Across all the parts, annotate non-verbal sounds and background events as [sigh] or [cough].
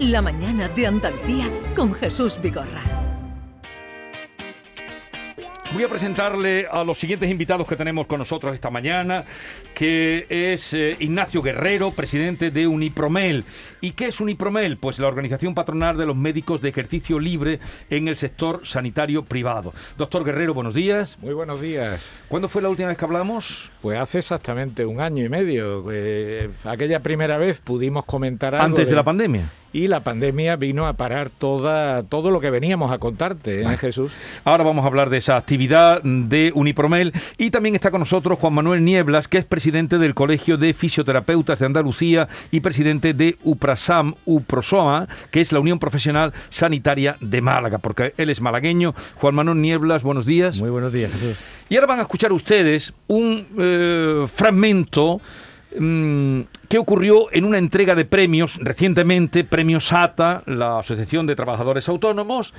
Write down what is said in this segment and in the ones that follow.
La mañana de Andalucía con Jesús Vigorra. Voy a presentarle a los siguientes invitados que tenemos con nosotros esta mañana, que es eh, Ignacio Guerrero, presidente de Unipromel. ¿Y qué es Unipromel? Pues la organización patronal de los médicos de ejercicio libre en el sector sanitario privado. Doctor Guerrero, buenos días. Muy buenos días. ¿Cuándo fue la última vez que hablamos? Pues hace exactamente un año y medio. Eh, aquella primera vez pudimos comentar algo Antes de la pandemia. Y la pandemia vino a parar toda, todo lo que veníamos a contarte, ¿eh, Jesús? Ahora vamos a hablar de esa actividad de Unipromel y también está con nosotros Juan Manuel Nieblas, que es presidente del Colegio de Fisioterapeutas de Andalucía y presidente de UPRASAM, UPROSOA, que es la Unión Profesional Sanitaria de Málaga, porque él es malagueño. Juan Manuel Nieblas, buenos días. Muy buenos días, Jesús. Y ahora van a escuchar ustedes un eh, fragmento mm, que ocurrió en una entrega de premios recientemente, Premio SATA, la Asociación de Trabajadores Autónomos,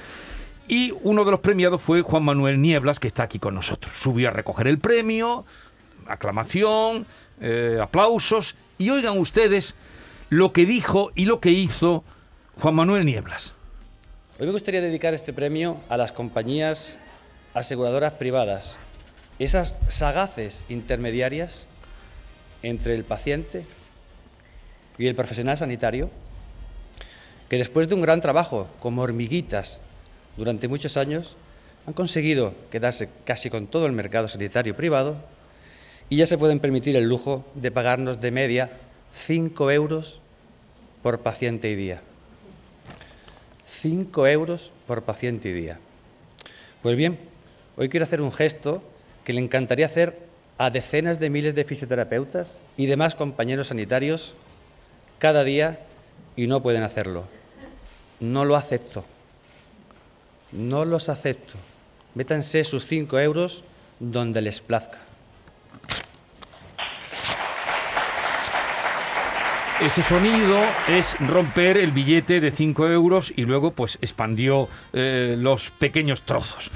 y uno de los premiados fue Juan Manuel Nieblas, que está aquí con nosotros. Subió a recoger el premio, aclamación, eh, aplausos, y oigan ustedes lo que dijo y lo que hizo Juan Manuel Nieblas. Hoy me gustaría dedicar este premio a las compañías aseguradoras privadas, esas sagaces intermediarias entre el paciente y el profesional sanitario, que después de un gran trabajo como hormiguitas durante muchos años, han conseguido quedarse casi con todo el mercado sanitario privado y ya se pueden permitir el lujo de pagarnos de media 5 euros por paciente y día. 5 euros por paciente y día. Pues bien, hoy quiero hacer un gesto que le encantaría hacer a decenas de miles de fisioterapeutas y demás compañeros sanitarios cada día y no pueden hacerlo. No lo acepto. No los acepto. Métanse sus 5 euros donde les plazca. Ese sonido es romper el billete de 5 euros y luego pues expandió eh, los pequeños trozos.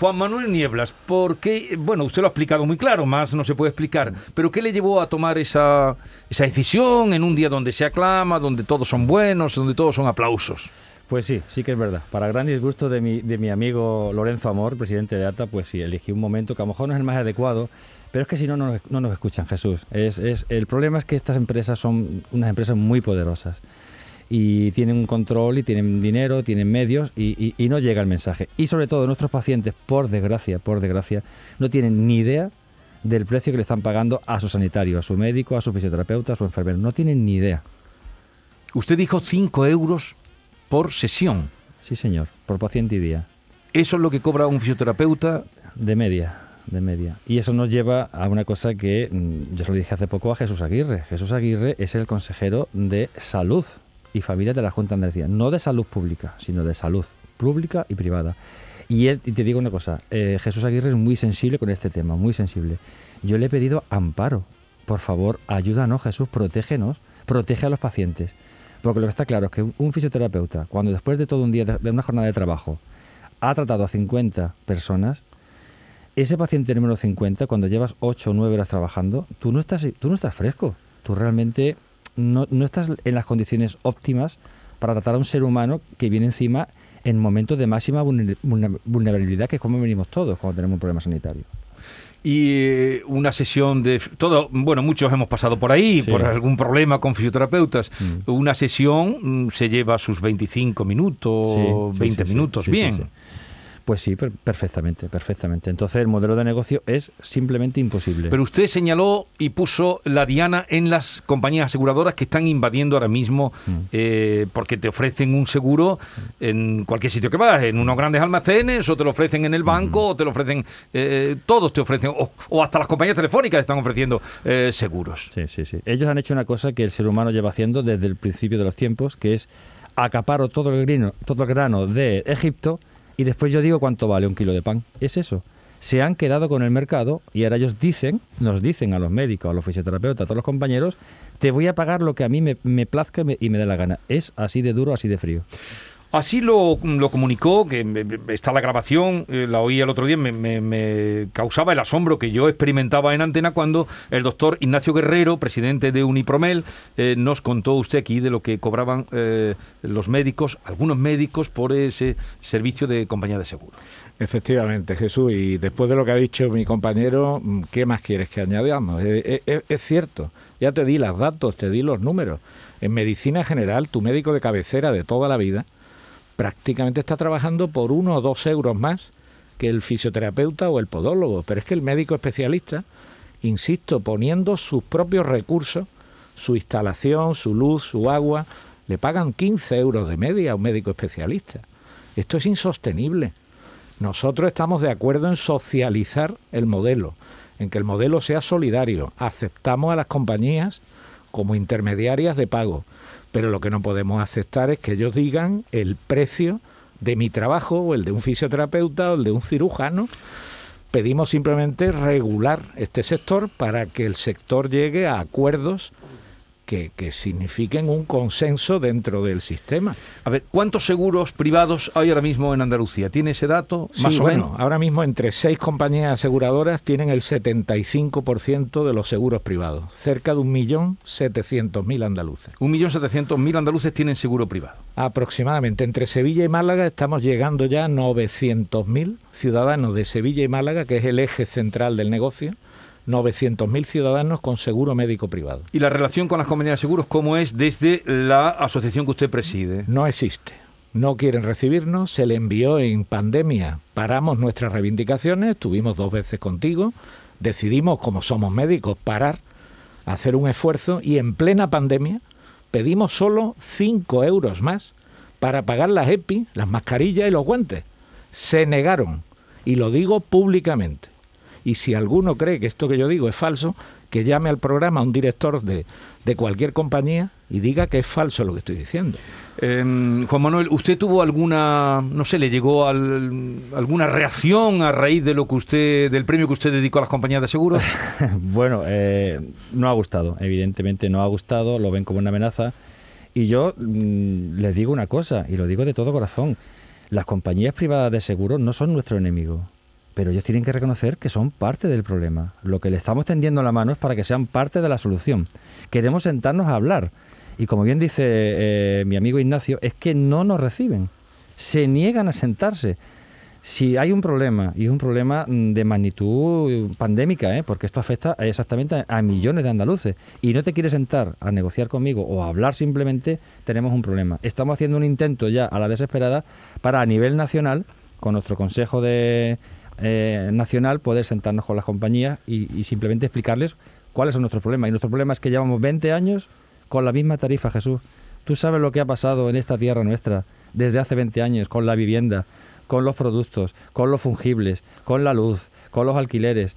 Juan Manuel Nieblas, ¿por qué? Bueno, usted lo ha explicado muy claro, más no se puede explicar, pero ¿qué le llevó a tomar esa, esa decisión en un día donde se aclama, donde todos son buenos, donde todos son aplausos? Pues sí, sí que es verdad. Para gran disgusto de mi, de mi amigo Lorenzo Amor, presidente de ATA, pues sí, elegí un momento que a lo mejor no es el más adecuado, pero es que si no, no, no nos escuchan, Jesús. Es, es, el problema es que estas empresas son unas empresas muy poderosas y tienen un control y tienen dinero, tienen medios y, y- y no llega el mensaje. Y sobre todo nuestros pacientes, por desgracia, por desgracia, no tienen ni idea del precio que le están pagando a su sanitario, a su médico, a su fisioterapeuta, a su enfermero. No tienen ni idea. Usted dijo 5 euros por sesión. Sí, señor, por paciente y día. Eso es lo que cobra un fisioterapeuta. De media, de media. Y eso nos lleva a una cosa que mm, yo se lo dije hace poco a Jesús Aguirre. Jesús Aguirre es el consejero de salud y familia de la Junta de Andalucía. No de salud pública, sino de salud pública y privada. Y él, y te digo una cosa, eh, Jesús Aguirre es muy sensible con este tema, muy sensible. Yo le he pedido amparo. Por favor, ayúdanos, Jesús, protégenos, protege a los pacientes. Porque lo que está claro es que un, fisioterapeuta, cuando después de todo un día, de, de una jornada de trabajo, ha tratado a 50 personas, ese paciente número 50, cuando llevas 8 o 9 horas trabajando, tú no estás, tú no estás fresco. Tú realmente no, no estás en las condiciones óptimas para tratar a un ser humano que viene encima en momentos de máxima vulner- vulner- vulnerabilidad, que es como venimos todos cuando tenemos un problema sanitario. Y eh, una sesión de... Todo, bueno, muchos hemos pasado por ahí, Sí. por algún problema con fisioterapeutas. Mm. Una sesión mm, se lleva sus 25 minutos, Sí, sí, 20 sí, sí, minutos. Bien. Pues sí, per- perfectamente, perfectamente. Entonces el modelo de negocio es simplemente imposible. Pero usted señaló y puso la diana en las compañías aseguradoras que están invadiendo ahora mismo Mm. eh, porque te ofrecen un seguro en cualquier sitio que vas, en unos grandes almacenes, o te lo ofrecen en el banco, o te lo ofrecen, eh, todos te ofrecen, o, o hasta las compañías telefónicas están ofreciendo eh, seguros. Sí, sí, sí. Ellos han hecho una cosa que el ser humano lleva haciendo desde el principio de los tiempos, que es acaparo todo el grano, todo el grano de Egipto y después yo digo cuánto vale un kilo de pan. Es eso. Se han quedado con el mercado y ahora ellos dicen, nos dicen a los médicos, a los fisioterapeutas, a todos los compañeros, te voy a pagar lo que a mí me, plazca y me, y me dé la gana. Es así de duro, así de frío. Así lo, lo comunicó, que está la grabación, eh, la oí el otro día, me, me- causaba el asombro que yo experimentaba en antena cuando el doctor Ignacio Guerrero, presidente de Unipromel, eh, nos contó usted aquí de lo que cobraban eh, los médicos, algunos médicos, por ese servicio de compañía de seguro. Efectivamente, Jesús, y después de lo que ha dicho mi compañero, mm, ¿qué más quieres que añadamos? Eh, Es, cierto, ya te di los datos, te di los números. En medicina general, tu médico de cabecera de toda la vida prácticamente está trabajando por uno o dos euros más que el fisioterapeuta o el podólogo, pero es que el médico especialista, insisto, poniendo sus propios recursos, su instalación, su luz, su agua, le pagan 15 euros de media a un médico especialista. Esto es insostenible. Nosotros estamos de acuerdo en socializar el modelo, en que el modelo sea solidario. Aceptamos a las compañías como intermediarias de pago, pero lo que no podemos aceptar es que ellos digan el precio de mi trabajo o el de un fisioterapeuta o el de un cirujano. Pedimos simplemente regular este sector para que el sector llegue a acuerdos que, que signifiquen un consenso dentro del sistema. A ver, ¿cuántos seguros privados hay ahora mismo en Andalucía? ¿Tiene ese dato? Más Sí, o bueno, menos. ahora mismo entre seis compañías aseguradoras tienen el 75% de los seguros privados, cerca de 1.700.000 andaluces. 1.700.000 andaluces tienen seguro privado. Aproximadamente entre Sevilla y Málaga estamos llegando ya a 900.000 ciudadanos de Sevilla y Málaga, que es el eje central del negocio, 900.000 ciudadanos con seguro médico privado. ¿Y la relación con las compañías de seguros cómo es desde la asociación que usted preside? No existe. No quieren recibirnos, se le envió en pandemia, paramos nuestras reivindicaciones, estuvimos dos veces contigo, decidimos, como somos médicos, parar, hacer un esfuerzo y en plena pandemia pedimos solo 5 euros más para pagar las EPI, las mascarillas y los guantes. Se negaron, y lo digo públicamente. Y si alguno cree que esto que yo digo es falso, que llame al programa a un director de, de cualquier compañía y diga que es falso lo que estoy diciendo. Eh, Juan Manuel, ¿usted tuvo alguna, no sé, le llegó al- alguna reacción a raíz de lo que usted, del premio que usted dedicó a las compañías de seguros? [laughs] bueno, eh, no ha gustado, evidentemente no ha gustado, lo ven como una amenaza. Y yo mm, les digo una cosa, y lo digo de todo corazón, las compañías privadas de seguros no son nuestro enemigo, pero ellos tienen que reconocer que son parte del problema. Lo que le estamos tendiendo la mano es para que sean parte de la solución. Queremos sentarnos a hablar. Y como bien dice eh, mi amigo Ignacio, es que no nos reciben, se niegan a sentarse si hay un problema, y es un problema mm, de magnitud pandémica, ¿eh? porque esto afecta exactamente a millones de andaluces, y no te quieres sentar a negociar conmigo o a hablar simplemente, tenemos un problema. Estamos haciendo un intento ya a la desesperada para a nivel nacional, con nuestro Consejo de, eh, Nacional, poder sentarnos con las compañías y, y simplemente explicarles cuáles son nuestros problemas. Y nuestro problema es que llevamos 20 años con la misma tarifa, Jesús. Tú sabes lo que ha pasado en esta tierra nuestra desde hace 20 años con la vivienda, con los productos, con los fungibles, con la luz, con los alquileres.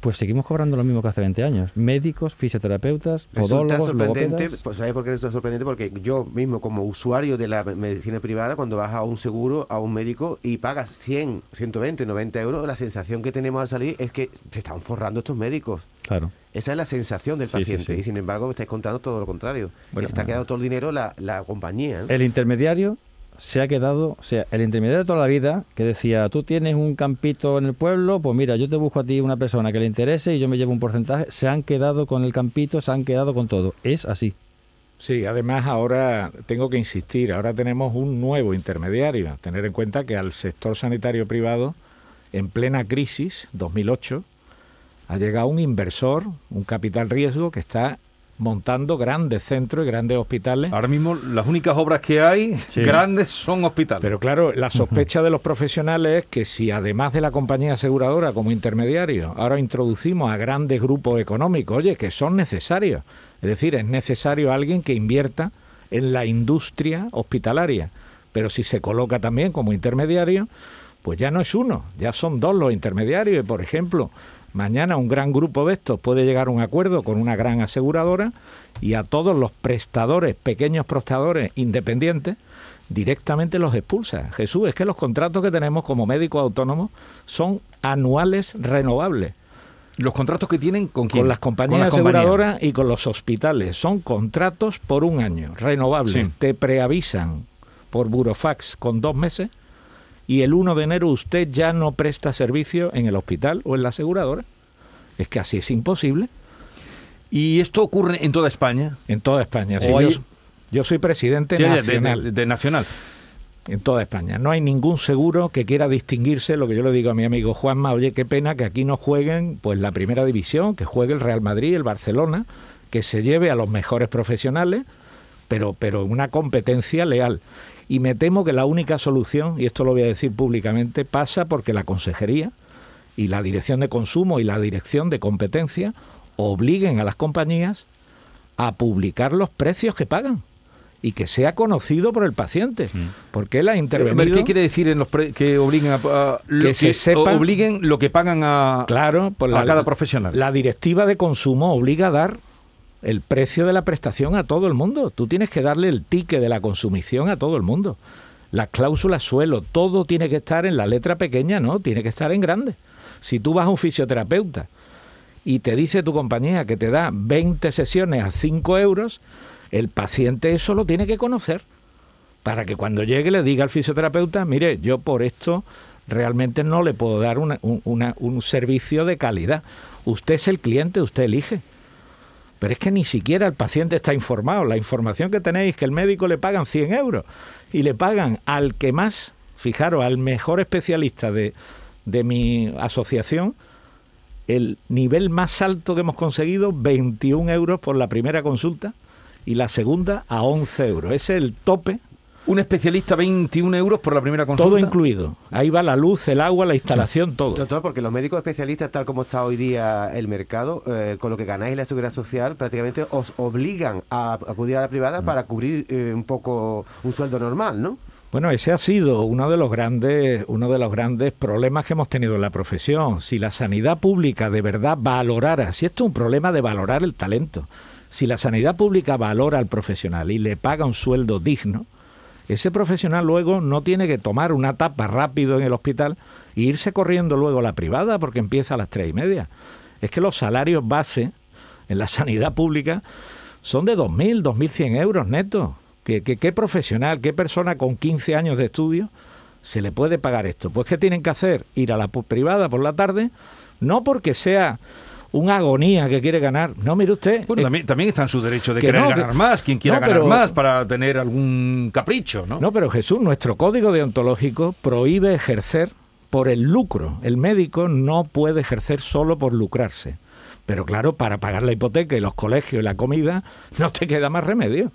Pues seguimos cobrando lo mismo que hace 20 años. Médicos, fisioterapeutas, podólogos, sorprendente, pues, ¿sabes por qué resulta sorprendente? Porque yo mismo, como usuario de la me- medicina privada, cuando vas a un seguro, a un médico y pagas 100, 120, 90 euros, la sensación que tenemos al salir es que se están forrando estos médicos. Claro. Esa es la sensación del Sí, paciente. sí. Y sin embargo, me estáis contando todo lo contrario. Bueno, que se está ah. quedando todo el dinero la, la compañía. ¿no? El intermediario se ha quedado, o sea, el intermediario de toda la vida que decía, tú tienes un campito en el pueblo, pues mira, yo te busco a ti una persona que le interese y yo me llevo un porcentaje, se han quedado con el campito, se han quedado con todo. Es así. Sí, además ahora tengo que insistir, ahora tenemos un nuevo intermediario. Tener en cuenta que al sector sanitario privado, en plena crisis, 2008, ha llegado un inversor, un capital riesgo que está montando grandes centros y grandes hospitales. Ahora mismo las únicas obras que hay Sí. grandes son hospitales. Pero claro, la sospecha de los profesionales es que si además de la compañía aseguradora como intermediario, ahora introducimos a grandes grupos económicos, oye, que son necesarios. Es decir, es necesario alguien que invierta en la industria hospitalaria. Pero si se coloca también como intermediario, pues ya no es uno, ya son dos los intermediarios. Y por ejemplo, mañana un gran grupo de estos puede llegar a un acuerdo con una gran aseguradora y a todos los prestadores, pequeños prestadores independientes, directamente los expulsa. Jesús, es que los contratos que tenemos como médicos autónomos son anuales renovables. los contratos que tienen con quién? Con las compañías Con las compañías. aseguradoras y con los hospitales. Son contratos por un año, renovables. Sí. Te preavisan por burofax con dos meses y el 1 de enero usted ya no presta servicio en el hospital o en la aseguradora. Es que así es imposible ¿Y esto ocurre en toda España? en toda España. Sí, hay- yo, yo soy presidente Sí, de- de- nacional de- de nacional. en toda España. No hay ningún seguro que quiera distinguirse, lo que yo le digo a mi amigo Juanma, oye, qué pena que aquí no jueguen pues la primera división, que juegue el Real Madrid, el Barcelona, que se lleve a los mejores profesionales, pero, pero una competencia leal. Y me temo que la única solución, y esto lo voy a decir públicamente, pasa porque la consejería y la dirección de consumo y la dirección de competencia obliguen a las compañías a publicar los precios que pagan y que sea conocido por el paciente. Porque él ha ver, intervenido. ¿Qué quiere decir en los pre- que obliguen a, Que se sepa- obliguen lo que pagan a, Claro, por a cada profesional? La directiva de consumo obliga a dar el precio de la prestación a todo el mundo. Tú tienes que darle el ticket de la consumición a todo el mundo. Las cláusulas suelo, todo tiene que estar en la letra pequeña, no, tiene que estar en grande. Si tú vas a un fisioterapeuta y te dice tu compañía que te da 20 sesiones a 5 euros, el paciente eso lo tiene que conocer para que cuando llegue le diga al fisioterapeuta, mire, yo por esto realmente no le puedo dar un servicio de calidad. Usted es el cliente, usted elige. Pero es que ni siquiera el paciente está informado. La información que tenéis es que el médico le pagan 100 euros y le pagan al que más, fijaros, al mejor especialista de, de mi asociación, el nivel más alto que hemos conseguido, 21 euros por la primera consulta y la segunda a 11 euros. Ese es el tope, Un especialista 21 euros por la primera consulta. todo incluido. Ahí va la luz, el agua, la instalación, todo. Doctor, porque los médicos especialistas, tal como está hoy día el mercado, eh, con lo que ganáis en la seguridad social, prácticamente os obligan a acudir a la privada para cubrir eh, un poco un sueldo normal, ¿no? Bueno, ese ha sido uno de los grandes, uno de los grandes problemas que hemos tenido en la profesión. Si la sanidad pública de verdad valorara, si esto es un problema de valorar el talento, si la sanidad pública valora al profesional y le paga un sueldo digno, ese profesional luego no tiene que tomar una tapa rápido en el hospital e irse corriendo luego a la privada porque empieza a las tres y media. Es que los salarios base en la [laughs] sanidad pública son de 2.000, 2.100 euros netos. ¿Qué, qué, profesional, qué persona con 15 años de estudio se le puede pagar esto? Pues ¿qué tienen que hacer? Ir a la privada por la tarde, no porque sea una agonía que quiere ganar. No, mire usted. Bueno, eh, también, también está en su derecho de que querer no, que- ganar más, quien quiera No, ganar más para tener algún capricho, ¿no? No, pero Jesús, nuestro código deontológico prohíbe ejercer por el lucro. El médico no puede ejercer solo por lucrarse. Pero claro, para pagar la hipoteca y los colegios y la comida, [laughs] no te queda más remedio.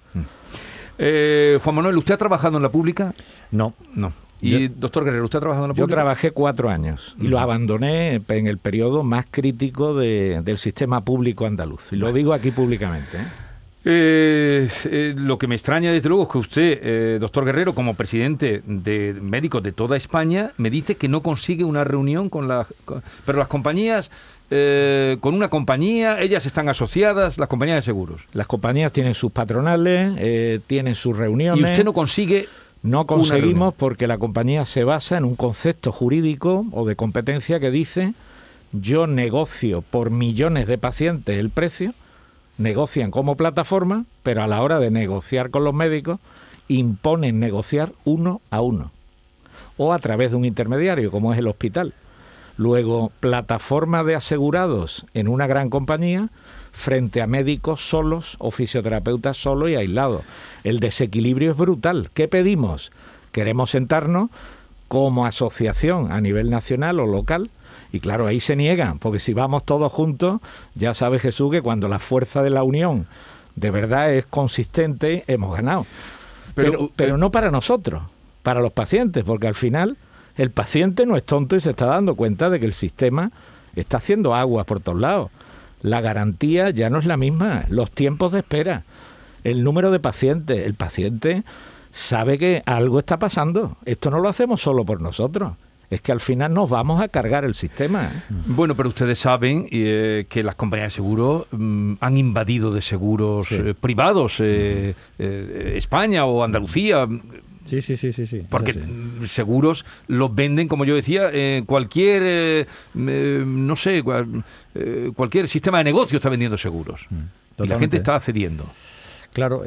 Eh, Juan Manuel, ¿usted ha trabajado en la pública? No. No. Y, Yo- doctor Guerrero, ¿usted ha trabajado en la Yo pública? trabajé cuatro años y lo abandoné en el periodo más crítico de- del sistema público andaluz. Y lo digo aquí públicamente. ¿eh? Eh, eh, lo que me extraña, desde luego, es que usted, eh, doctor Guerrero, como presidente de médicos de toda España, me dice que no consigue una reunión con las... pero las compañías, con una compañía, ellas están asociadas, las compañías de seguros. Las compañías tienen sus patronales, tienen sus reuniones. Y usted no consigue... No conseguimos porque la compañía se basa en un concepto jurídico o de competencia que dice yo negocio por millones de pacientes el precio, negocian como plataforma, pero a la hora de negociar con los médicos imponen negociar uno a uno o a través de un intermediario como es el hospital. Luego, plataforma de asegurados en una gran compañía frente a médicos solos o fisioterapeutas solos y aislados. El desequilibrio es brutal. ¿Qué pedimos? Queremos sentarnos como asociación a nivel nacional o local. Y claro, ahí se niegan, porque si vamos todos juntos, ya sabe Jesús que cuando la fuerza de la unión de verdad es consistente, hemos ganado. Pero, Pero, pero no para nosotros, para los pacientes, porque al final el paciente no es tonto y se está dando cuenta de que el sistema está haciendo aguas por todos lados. La garantía ya no es la misma, los tiempos de espera, el número de pacientes, el paciente sabe que algo está pasando. Esto no lo hacemos solo por nosotros. Es que al final nos vamos a cargar el sistema. Bueno, pero ustedes saben eh, que las compañías de seguros mm, han invadido de seguros Sí. eh, privados eh, España o Andalucía, Sí, sí, sí, sí. sí. porque mm, seguros los venden, como yo decía, eh, cualquier, eh, eh, no sé, cual- eh, cualquier sistema de negocio está vendiendo seguros. Y la gente está accediendo. Claro,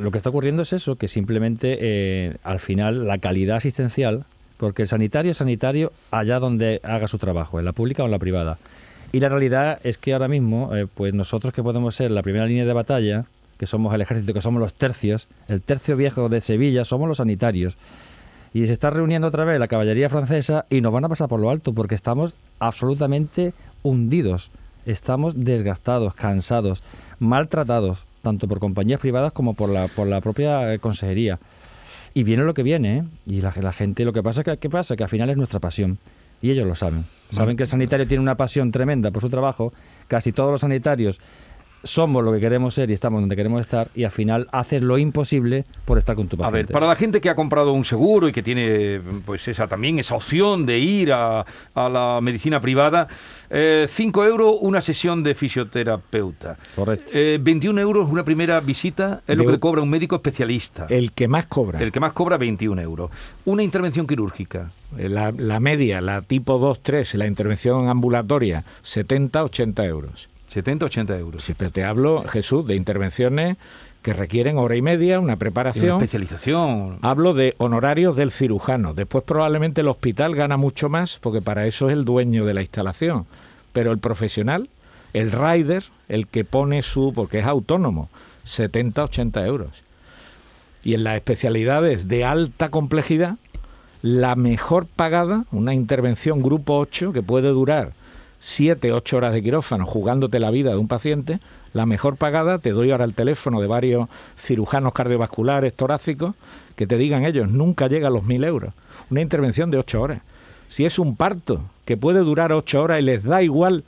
lo que está ocurriendo es eso, que simplemente al final la calidad asistencial, porque el sanitario es sanitario allá donde haga su trabajo, en la pública o en la privada. Y la realidad es que ahora mismo, pues nosotros que podemos ser la primera línea de batalla, que somos el ejército, que somos los tercios, el tercio viejo de Sevilla, somos los sanitarios. Y se está reuniendo otra vez la caballería francesa y nos van a pasar por lo alto porque estamos absolutamente hundidos. Estamos desgastados, cansados, maltratados, tanto por compañías privadas como por la, por la propia eh, consejería. Y viene lo que viene, ¿eh? Y la, la gente, lo que pasa, que, ¿qué pasa? Que al final es nuestra pasión. Y ellos lo saben. Saben que el sanitario tiene una pasión tremenda por su trabajo. Casi todos los sanitarios somos lo que queremos ser y estamos donde queremos estar. Y al final haces lo imposible por estar con tu A paciente. ver, para la gente que ha comprado un seguro y que tiene pues esa también esa opción de ir a, a la medicina privada, 5 euros una sesión de fisioterapeuta. Correcto. Eh, 21 euros una primera visita es lo que cobra un médico especialista. El que más cobra. El que más cobra 21 euros. Una intervención quirúrgica. Eh, La, la media, la tipo 2-3, la intervención ambulatoria, 70-80 euros. 70, 80 euros. Siempre te hablo, Jesús, de intervenciones que requieren hora y media, una Y una preparación. especialización. Hablo de honorarios del cirujano. Después probablemente el hospital gana mucho más porque para eso es el dueño de la instalación. Pero el profesional, el rider, el que pone su, porque es autónomo, 70, 80 euros. Y en las especialidades de alta complejidad, la mejor pagada, una intervención grupo 8 que puede durar 7, 8 horas de quirófano jugándote la vida de un paciente, la mejor pagada, te doy ahora el teléfono de varios cirujanos cardiovasculares, torácicos, que te digan ellos, nunca llega a los 1.000 euros. Una intervención de 8 horas. Si es un parto que puede durar 8 horas y les da igual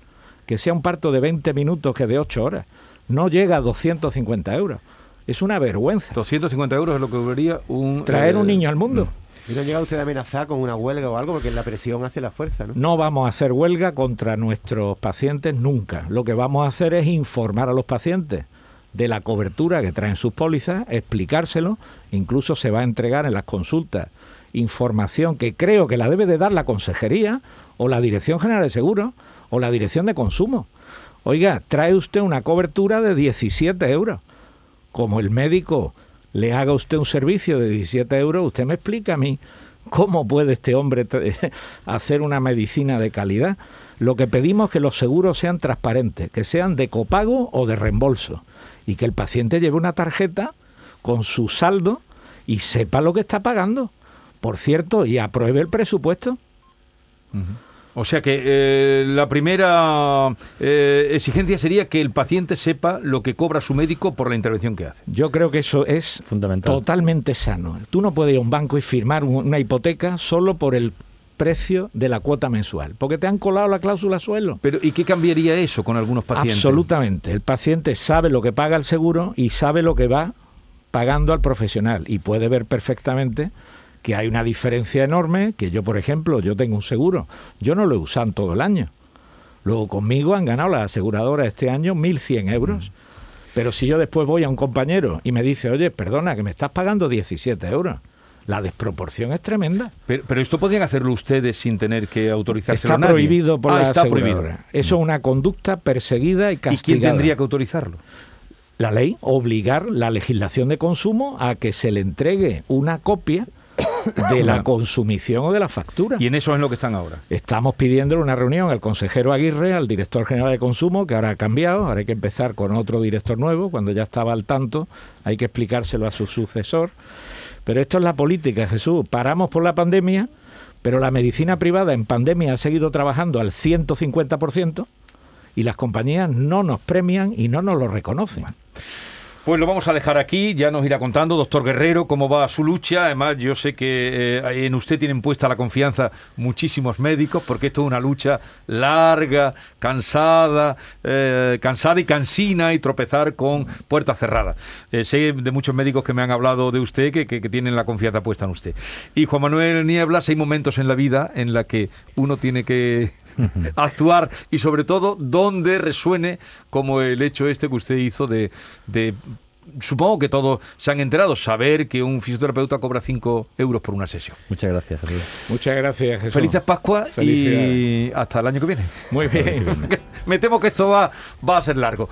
que sea un parto de 20 minutos que de 8 horas, no llega a 250 euros. Es una vergüenza. 250 euros es lo que cobraría un... Traer eh, un niño al mundo. ¿Y no llega usted a amenazar con una huelga o algo? Porque la presión hace la fuerza, ¿no? No vamos a hacer huelga contra nuestros pacientes nunca. Lo que vamos a hacer es informar a los pacientes de la cobertura que traen sus pólizas, explicárselo, incluso se va a entregar en las consultas información que creo que la debe de dar la Consejería o la Dirección General de Seguros o la Dirección de Consumo. Oiga, trae usted una cobertura de 17 euros. Como el médico le haga usted un servicio de 17 euros, usted me explica a mí cómo puede este hombre [laughs] hacer una medicina de calidad. Lo que pedimos es que los seguros sean transparentes, que sean de copago o de reembolso, y que el paciente lleve una tarjeta con su saldo y sepa lo que está pagando. Por cierto, y apruebe el presupuesto. O sea que eh, la primera eh, exigencia sería que el paciente sepa lo que cobra su médico por la intervención que hace. Yo creo que eso es Fundamental. totalmente sano. Tú no puedes ir a un banco y firmar un- una hipoteca solo por el precio de la cuota mensual, porque te han colado la cláusula suelo. Pero ¿y qué cambiaría eso con algunos pacientes? Absolutamente. El paciente sabe lo que paga el seguro y sabe lo que va pagando al profesional y puede ver perfectamente que hay una diferencia enorme, que yo, por ejemplo, yo tengo un seguro, yo no lo he usado en todo el año. Luego conmigo han ganado las aseguradoras este año 1.100 euros. Pero si yo después voy a un compañero y me dice, oye, perdona, que me estás pagando 17 euros, la desproporción es tremenda. Pero, pero esto podrían hacerlo ustedes sin tener que autorizárselo Está a nadie. prohibido por Ah, la está prohibido. Eso es una conducta perseguida y ¿Y castigada. quién tendría que autorizarlo? la ley obligar la legislación de consumo a que se le entregue una copia de la consumición o de la factura. Y en eso es lo que están ahora. Estamos pidiéndole una reunión al consejero Aguirre, al director general de consumo, que ahora ha cambiado, ahora hay que empezar con otro director nuevo, cuando ya estaba al tanto, hay que explicárselo a su sucesor. Pero esto es la política, Jesús. Paramos por la pandemia, pero la medicina privada en pandemia ha seguido trabajando al 150% y las compañías no nos premian y no nos lo reconocen. Pues lo vamos a dejar aquí, ya nos irá contando, doctor Guerrero, cómo va su lucha. Además, yo sé que eh, en usted tienen puesta la confianza muchísimos médicos, porque esto es una lucha larga, cansada, eh, cansada y cansina y tropezar con puertas cerradas. Eh, sé de muchos médicos que me han hablado de usted, que, que- que tienen la confianza puesta en usted. Y Juan Manuel Nieblas, hay momentos en la vida en la que uno tiene que actuar y sobre todo donde resuene como el hecho este que usted hizo de, de supongo que todos se han enterado, saber que un fisioterapeuta cobra 5 euros por una sesión. Muchas gracias, Jesús. Muchas gracias, Jesús. Felices Pascua y hasta el año que viene. Muy bien. [laughs] Me temo que esto va, va a ser largo.